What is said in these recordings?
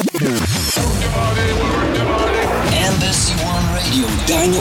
Deine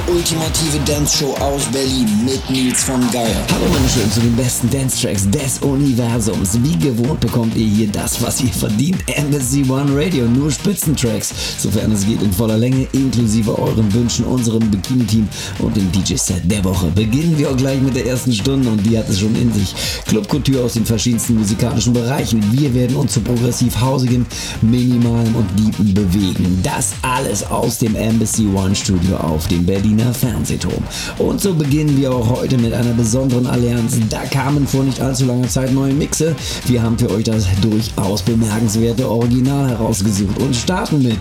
ultimative Dance-Show aus Berlin mit Nils von Geier. Hallo meine Schönen zu den besten Dance-Tracks des Universums. Wie gewohnt bekommt ihr hier das, was ihr verdient. Embassy One Radio, nur Spitzentracks, sofern es geht in voller Länge, inklusive euren Wünschen, unserem Bikini-Team und dem DJ-Set der Woche. Beginnen wir auch gleich mit der ersten Stunde und die hat es schon in sich. Club Couture aus den verschiedensten musikalischen Bereichen. Wir werden uns zu progressiv hausigen, minimalen und deepen bewegen. Das alles aus dem Embassy One Studio auf dem Berliner Fernsehturm. Und so beginnen wir auch heute mit einer besonderen Allianz. Da kamen vor nicht allzu langer Zeit neue Mixe. Wir haben für euch das durchaus bemerkenswerte Original herausgesucht und starten mit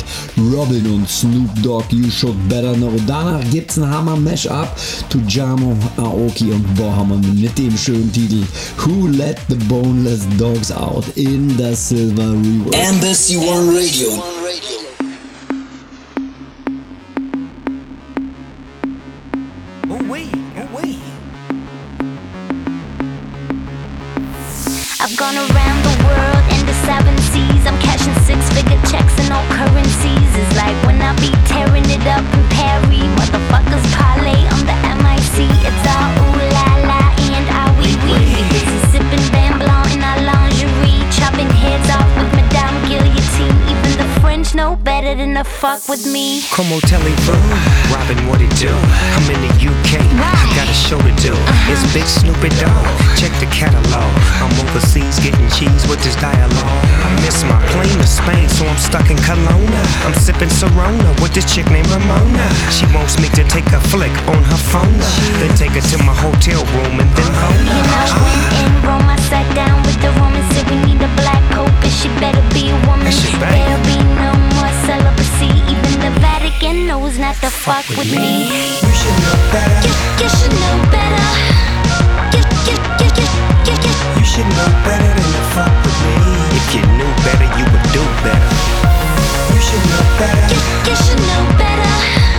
Robin und Snoop Dogg You Should Better Know. Danach gibt's ein Hammer Mashup to Jamo, Aoki und Bohammer mit dem schönen Titel Who Let the Boneless Dogs Out in the Silver Rework. Embassy One Radio. It's like when I be tearing it up in Paris. Motherfuckers parlay on better than to fuck with me. Como telephone, Robin, what it do? I'm in the UK, I got a show to do. It's Big Snoopy Dog, check the catalog. I'm overseas getting cheese with this dialogue. I miss my plane to Spain, so I'm stuck in Kelowna. I'm sipping Corona with this chick named Ramona. She wants me to take a flick on her phone, then take her to my hotel room and then hold You know, when in Rome, I sat down with the woman, said we need a black pope, and she better be a woman. And she bang. There'll be no more celibacy. Even the Vatican knows not to fuck with me. You should know better. You, you should know better. You, you, you, you, you, you. You should know better than to fuck with me. If you knew better, you would do better. You should know better. You, you should know better.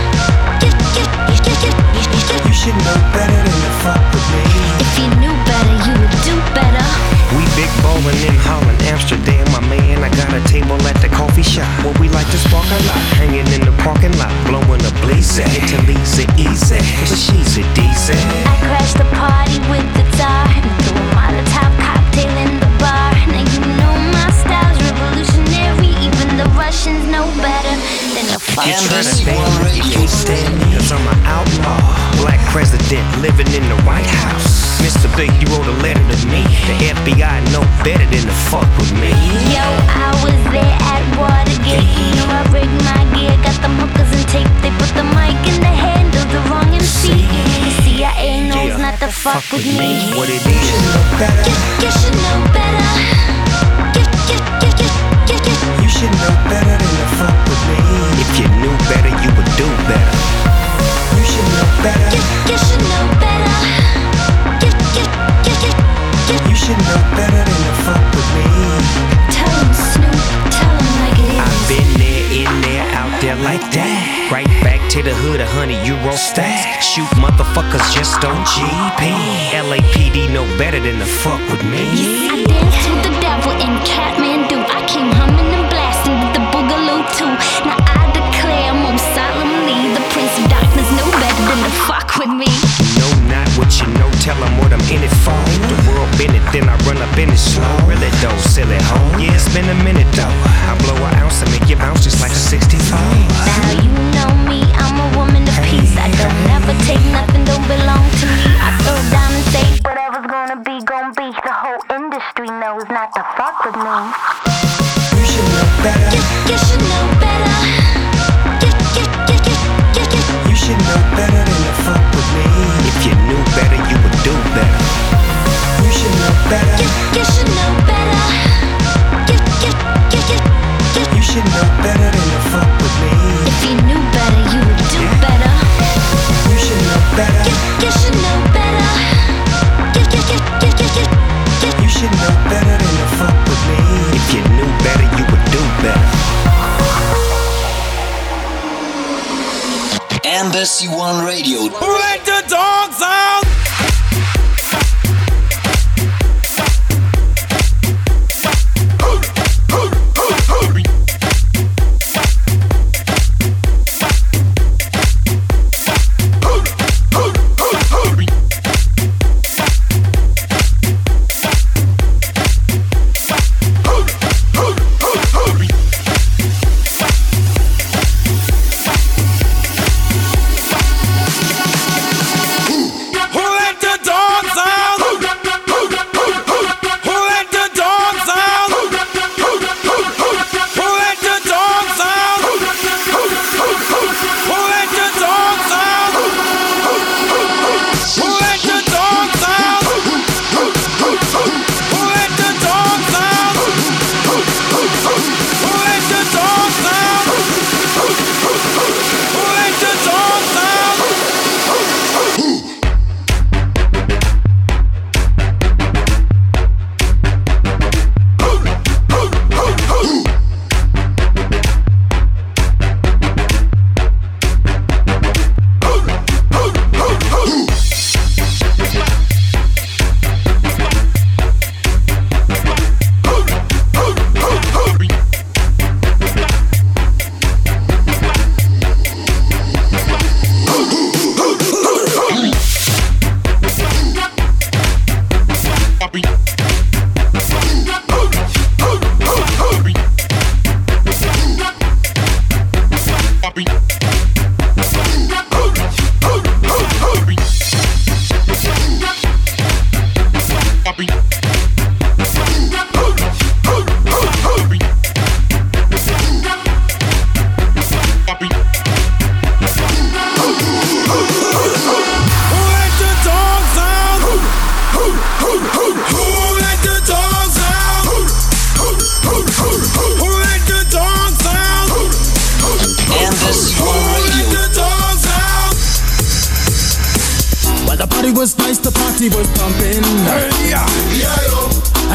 You, should know better than to fuck with me. If you knew better, you would do better. We big ballin' in Holland, Amsterdam, my man. I got a table at the coffee shop where we like to spark a lot. Hanging in the parking lot, blowing a blaze. Italy's a easy, but she's a decent. I crashed the party with the tar and threw a Molotov cocktail the Russians know better than to fuck You with tryna Embassy me. stand One you can't stand me, cause I'm an outlaw. Black president living in the White House. Mr. Big, you wrote a letter to me. The FBI know better than to fuck with me. Yo, I was there at Watergate. You know I rigged my gear, got them hookers and tape. They put the mic in the hand of the wrong MC. The CIA knows Yeah. not to fuck with me. What it is. You, you should know better. Should know better than to fuck with me. If you knew better, you would do better. You should know better. You, you should know better. You, you, you, you, you. You should know better than to fuck with me. Tell 'em, Snoop, tell 'em like it I've been there, in there, out there like that. Right back to the hood, a hundred euro stack. Shoot motherfuckers just on GP. LAPD know better than to fuck with me. I danced with the devil in Kathmandu. I'm in it for. The world been it, then I run up in it slow. Really though, silly hoe. Yeah, it's been a minute though. I blow an ounce and make you bounce just like a 64. Now you know me, I'm a woman of peace. I don't never take nothing, don't belong to me. I throw down and say, whatever's gonna be, gonna be. The whole industry knows not to fuck with me. You should know better. Embassy One Radio. Let the dogs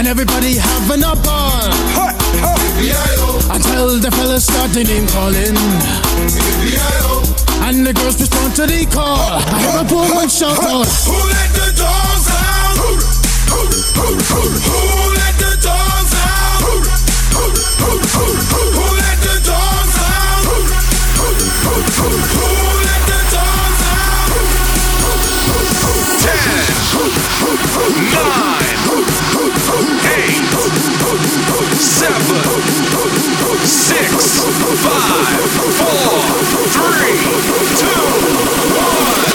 And everybody having a ball. Until the fellas start the name calling. And the girls respond to the call. I hear a poor one shout out. Who let the dogs out? Who, who, who, who, who let the dogs out? Who, who, who, who, who, who let the dogs out? Who, who, who, who, who let the dogs out? Ten, nine, eight, seven, six, five, four, three, two, one.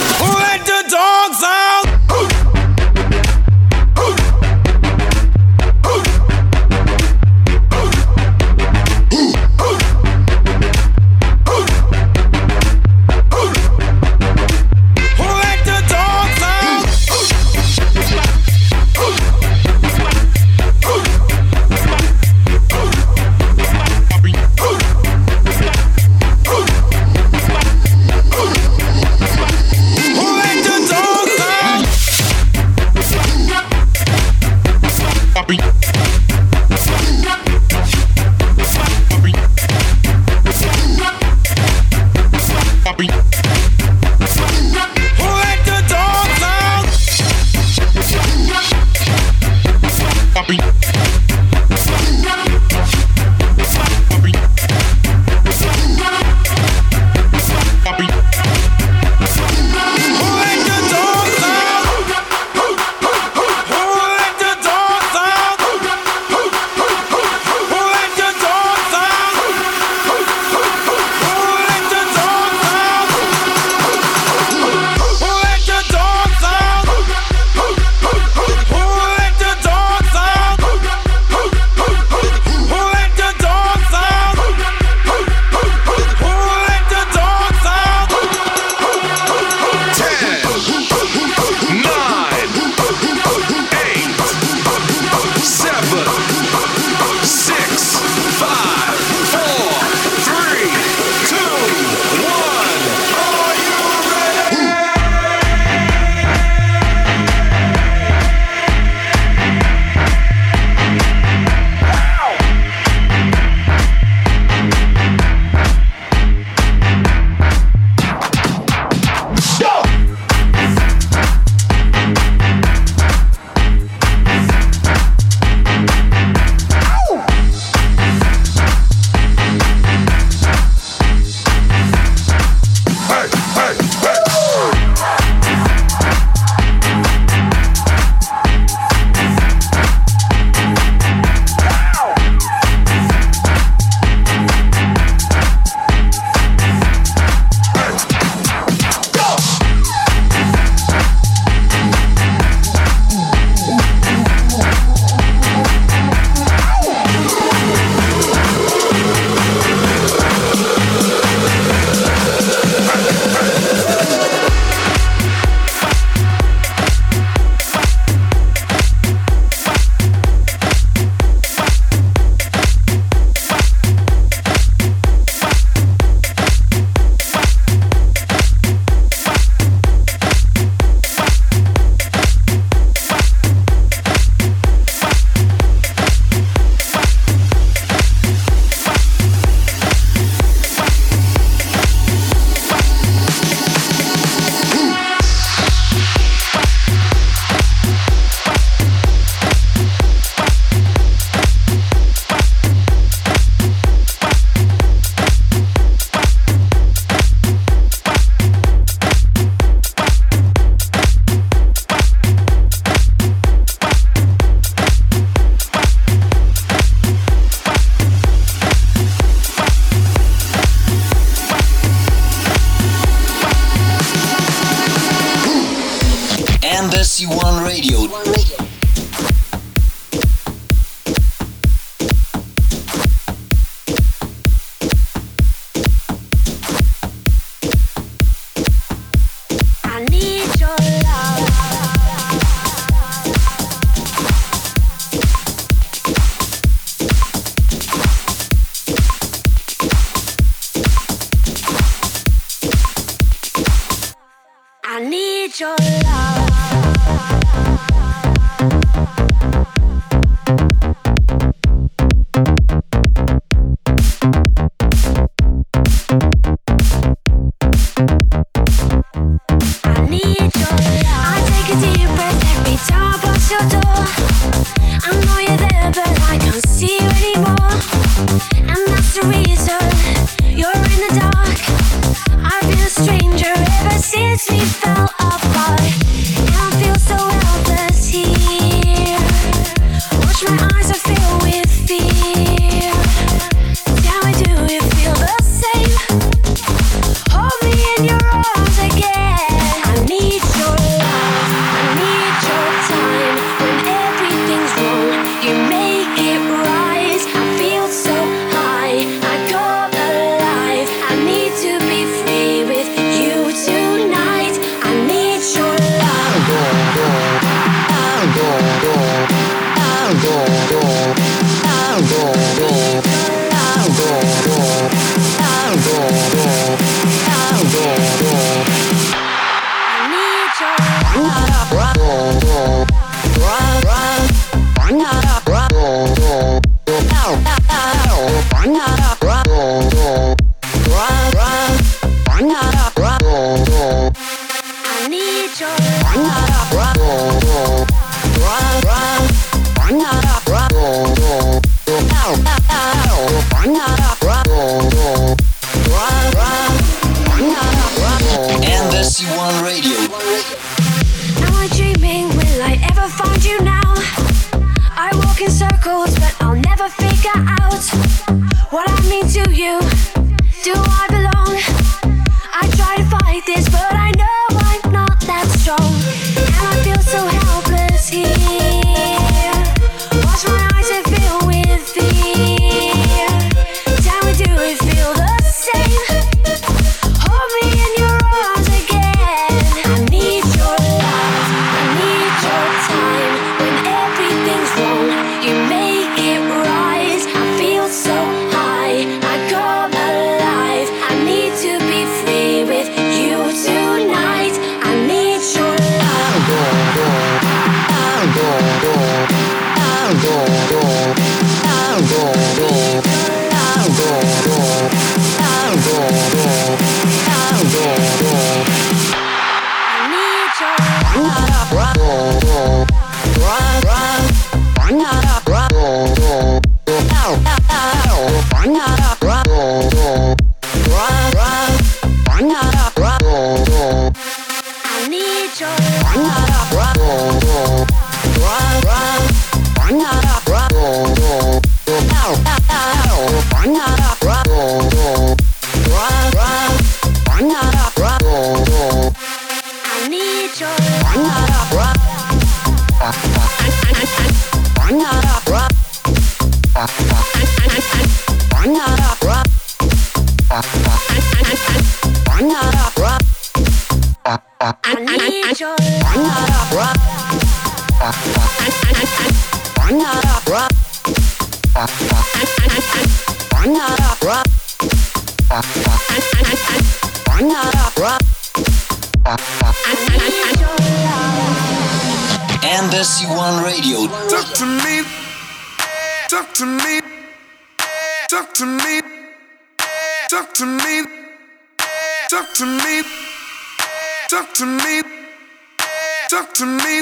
to me,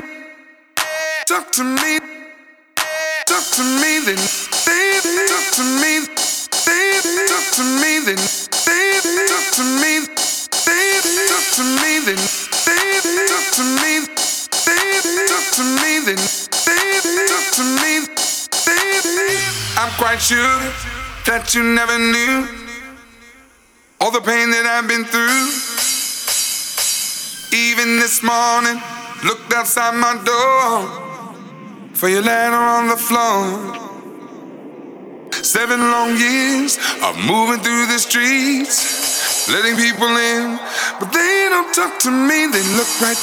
talk to me, talk to me, then. Baby, talk to me, baby, talk to me, then. Baby, talk to me, baby, talk to me, then. Baby, talk to me, baby, talk to me, then. Baby, talk to me, baby. I'm quite sure that you never knew all the pain that I've been through, even this morning outside my door for your letter on the floor. Seven long years of moving through the streets, letting people in, but they don't talk to me. They look right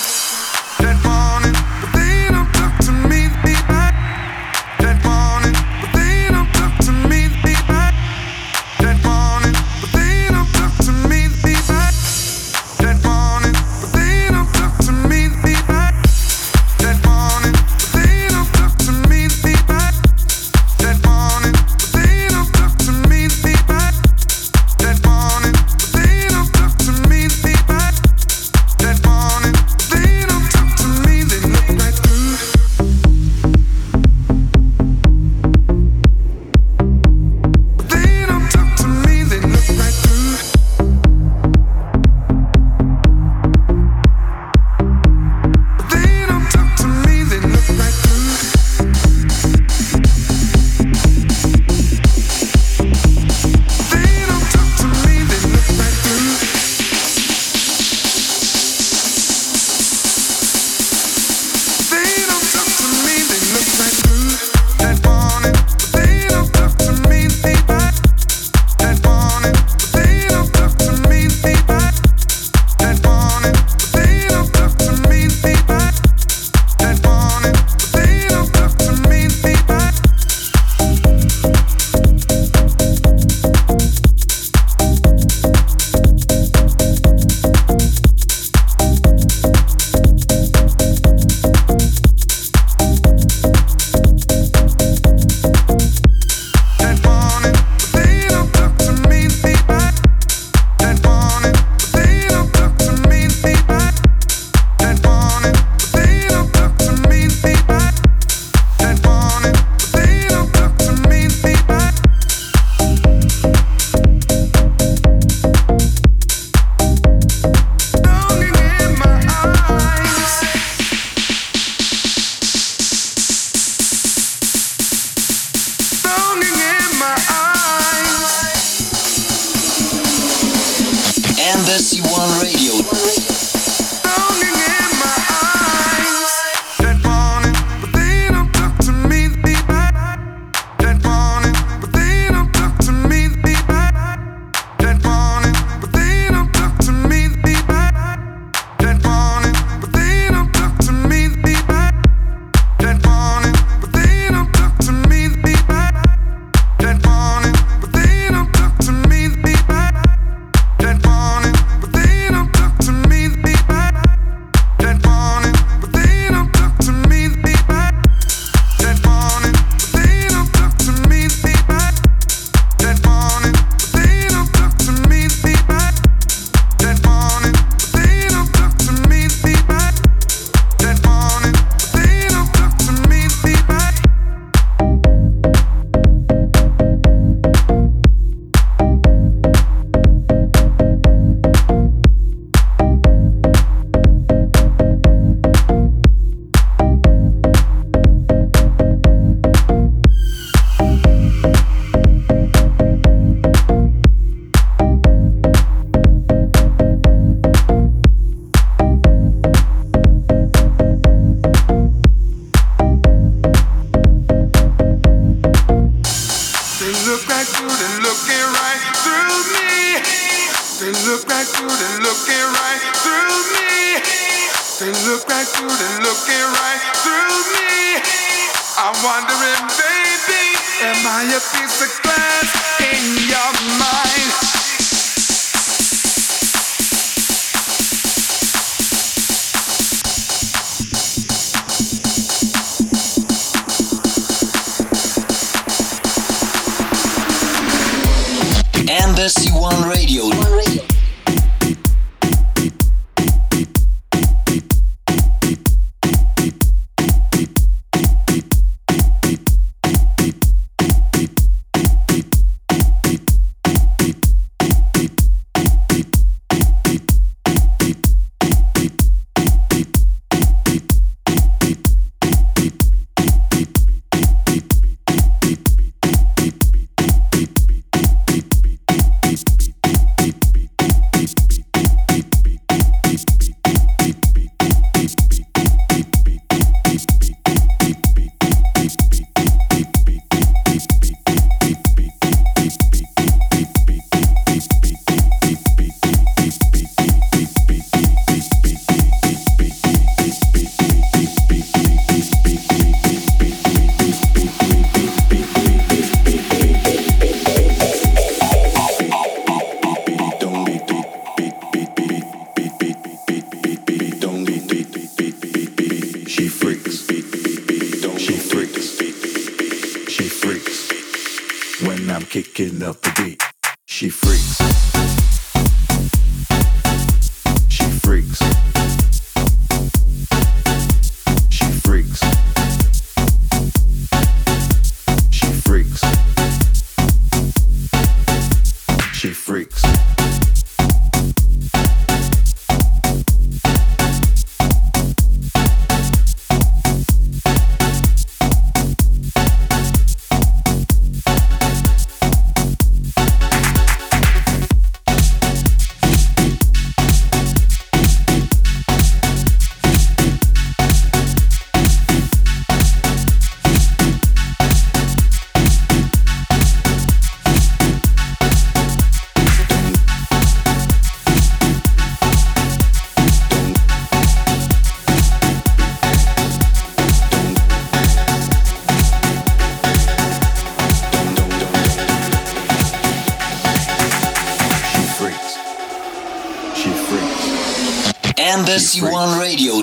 She freaks. Embassy. One Radio.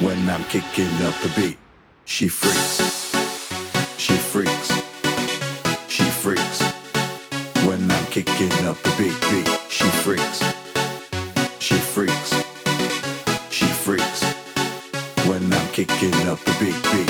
When I'm kicking up the beat, she freaks. She freaks. She freaks. When I'm kicking up the beat, beat, she freaks. She freaks. She freaks. When I'm kicking up the beat, beat.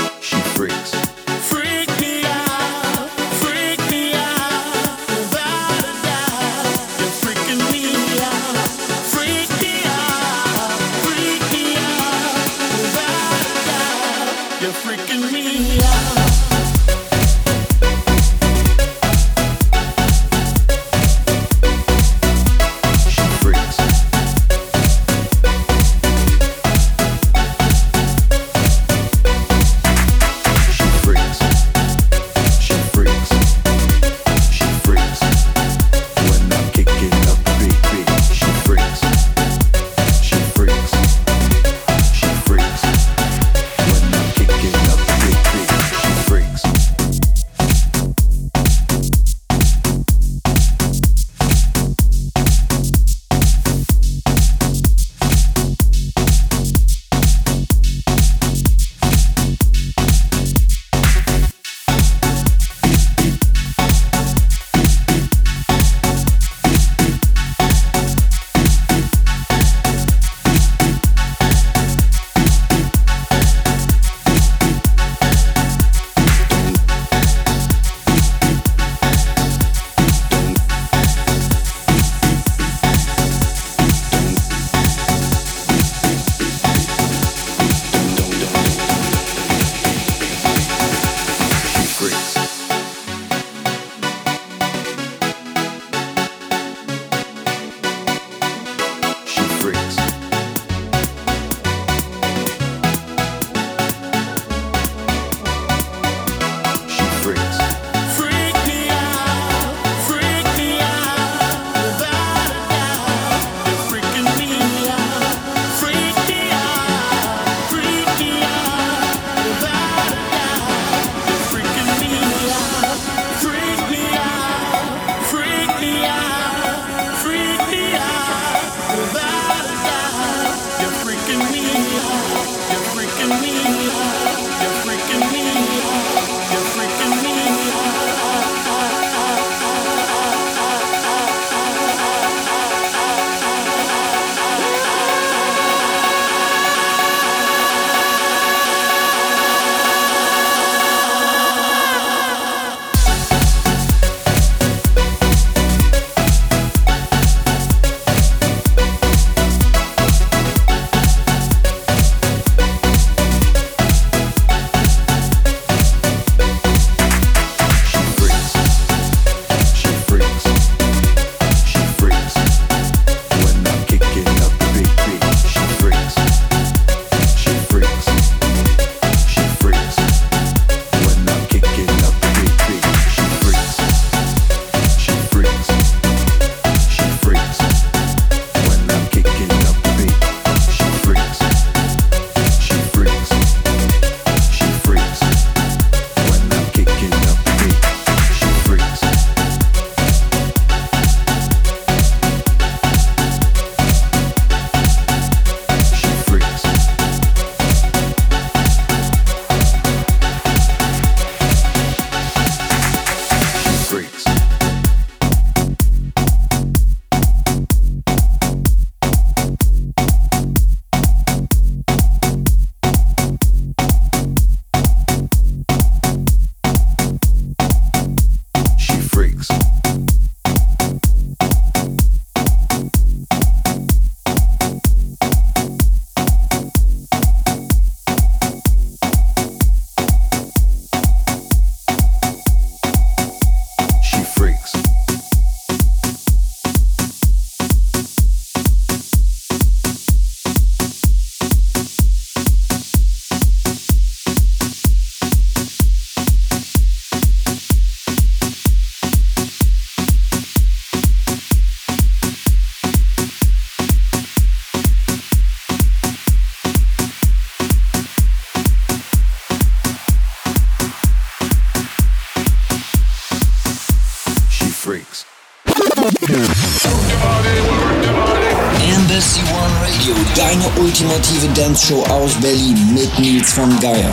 Aus Berlin mit Nils von Geier.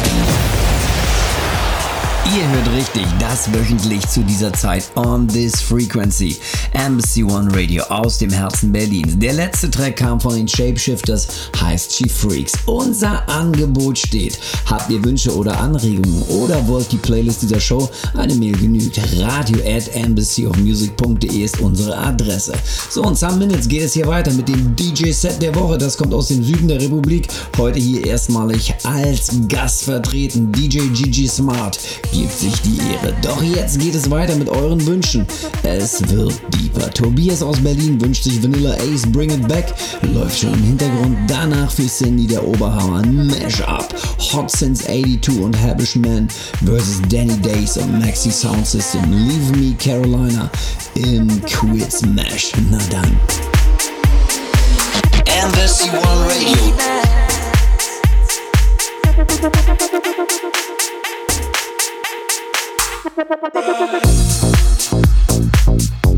Ihr hört richtig, das wöchentlich zu dieser Zeit on this frequency. Embassy One Radio aus dem Herzen Berlins. Der letzte Track kam von den Shapeshifters, heißt She Freaks. Unser Angebot steht. Habt ihr Wünsche oder Anregungen oder wollt die Playlist dieser Show? Eine Mail genügt. Radio at embassyofmusic.de ist unsere Adresse. So, und some Minutes geht es hier weiter mit dem DJ-Set der Woche. Das kommt aus dem Süden der Republik. Heute hier erstmalig als Gast vertreten DJ Gigi Smart gibt sich die Ehre. Doch jetzt geht es weiter mit euren Wünschen. Es wird deeper. Tobias aus Berlin wünscht sich Vanilla Ace Bring It Back. Läuft schon im Hintergrund. Danach für Cindy der Oberhammer. Mash-up. Hot Since 82 und Habish Man versus Danny Days und Maxi Sound System. Leave Me Carolina im Quiz Mash. Na dann. Embassy One Radio.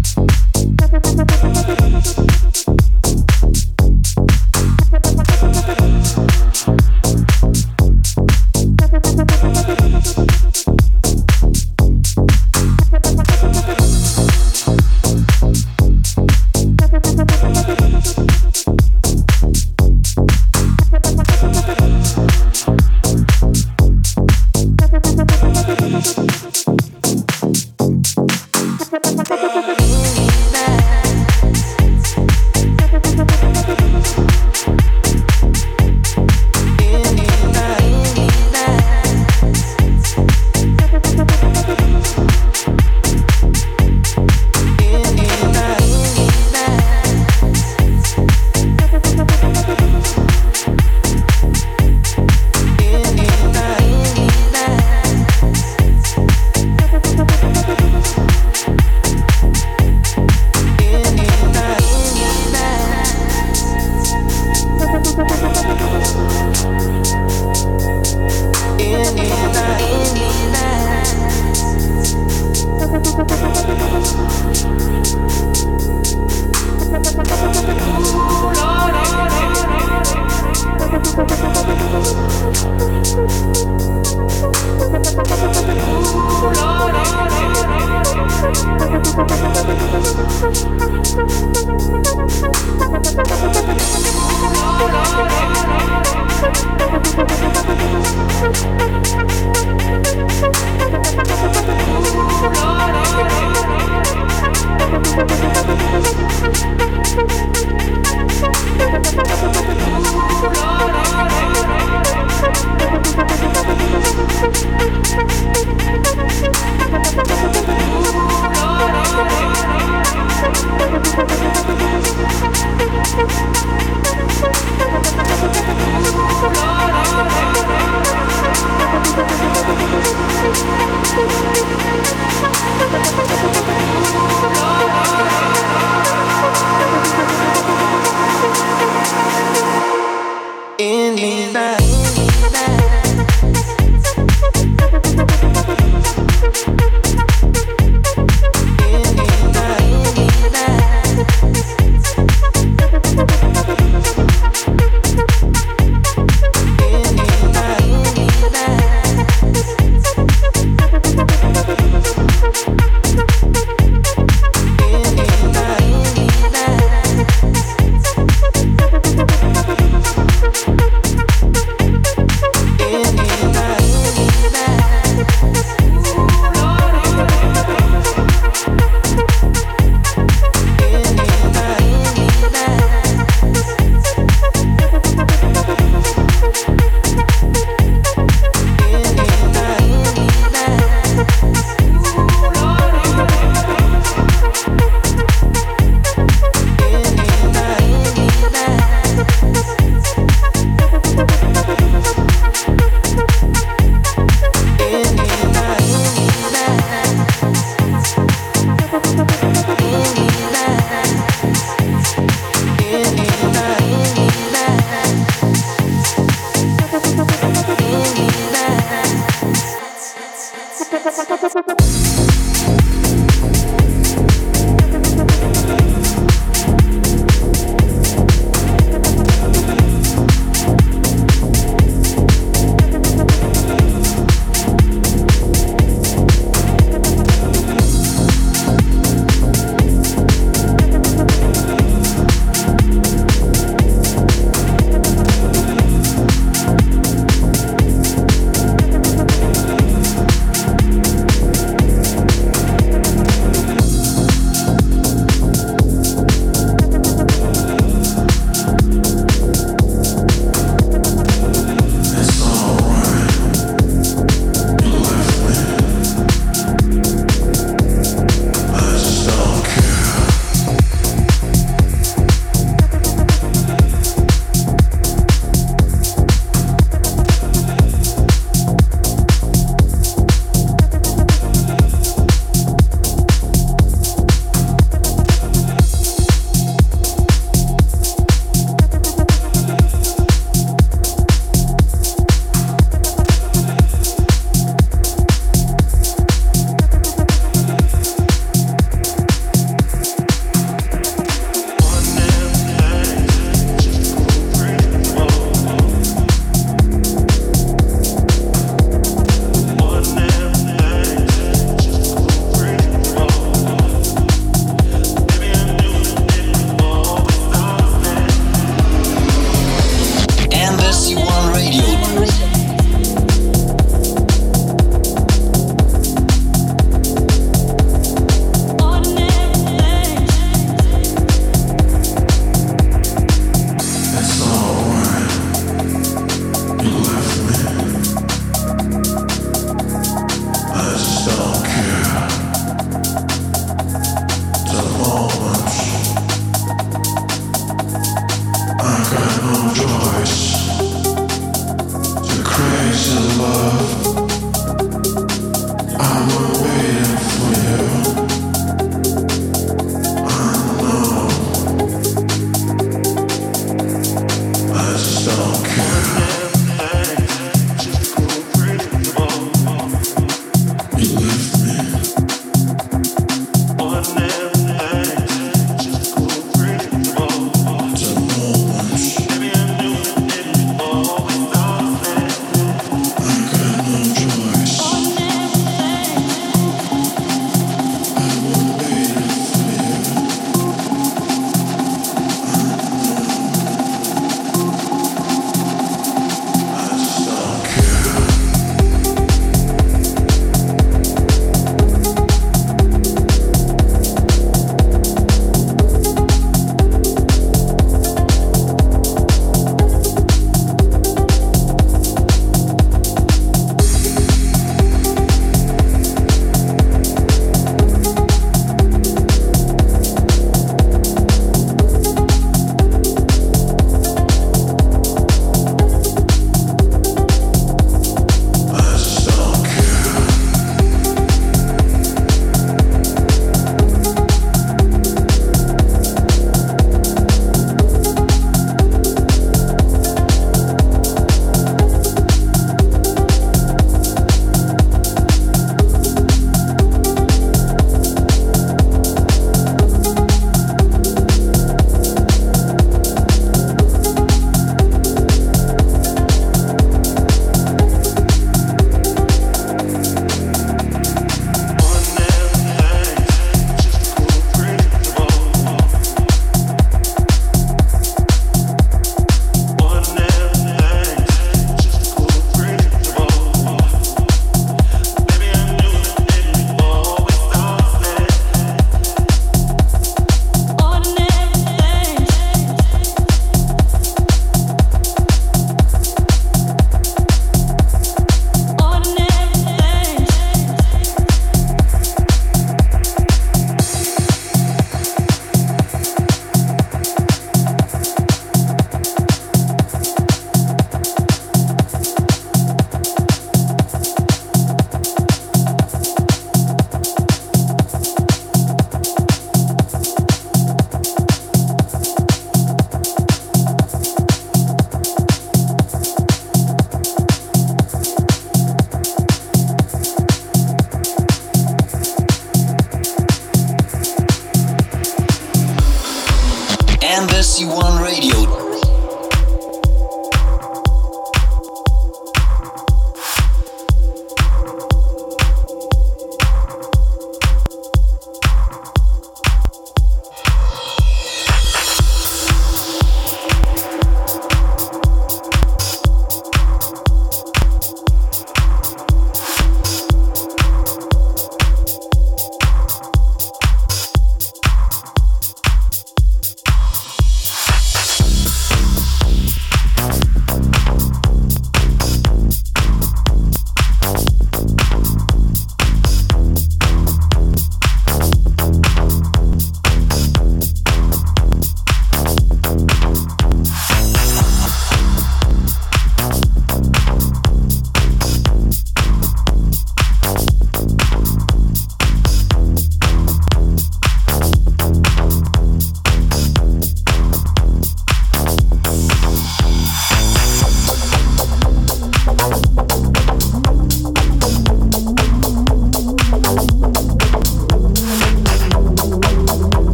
Back.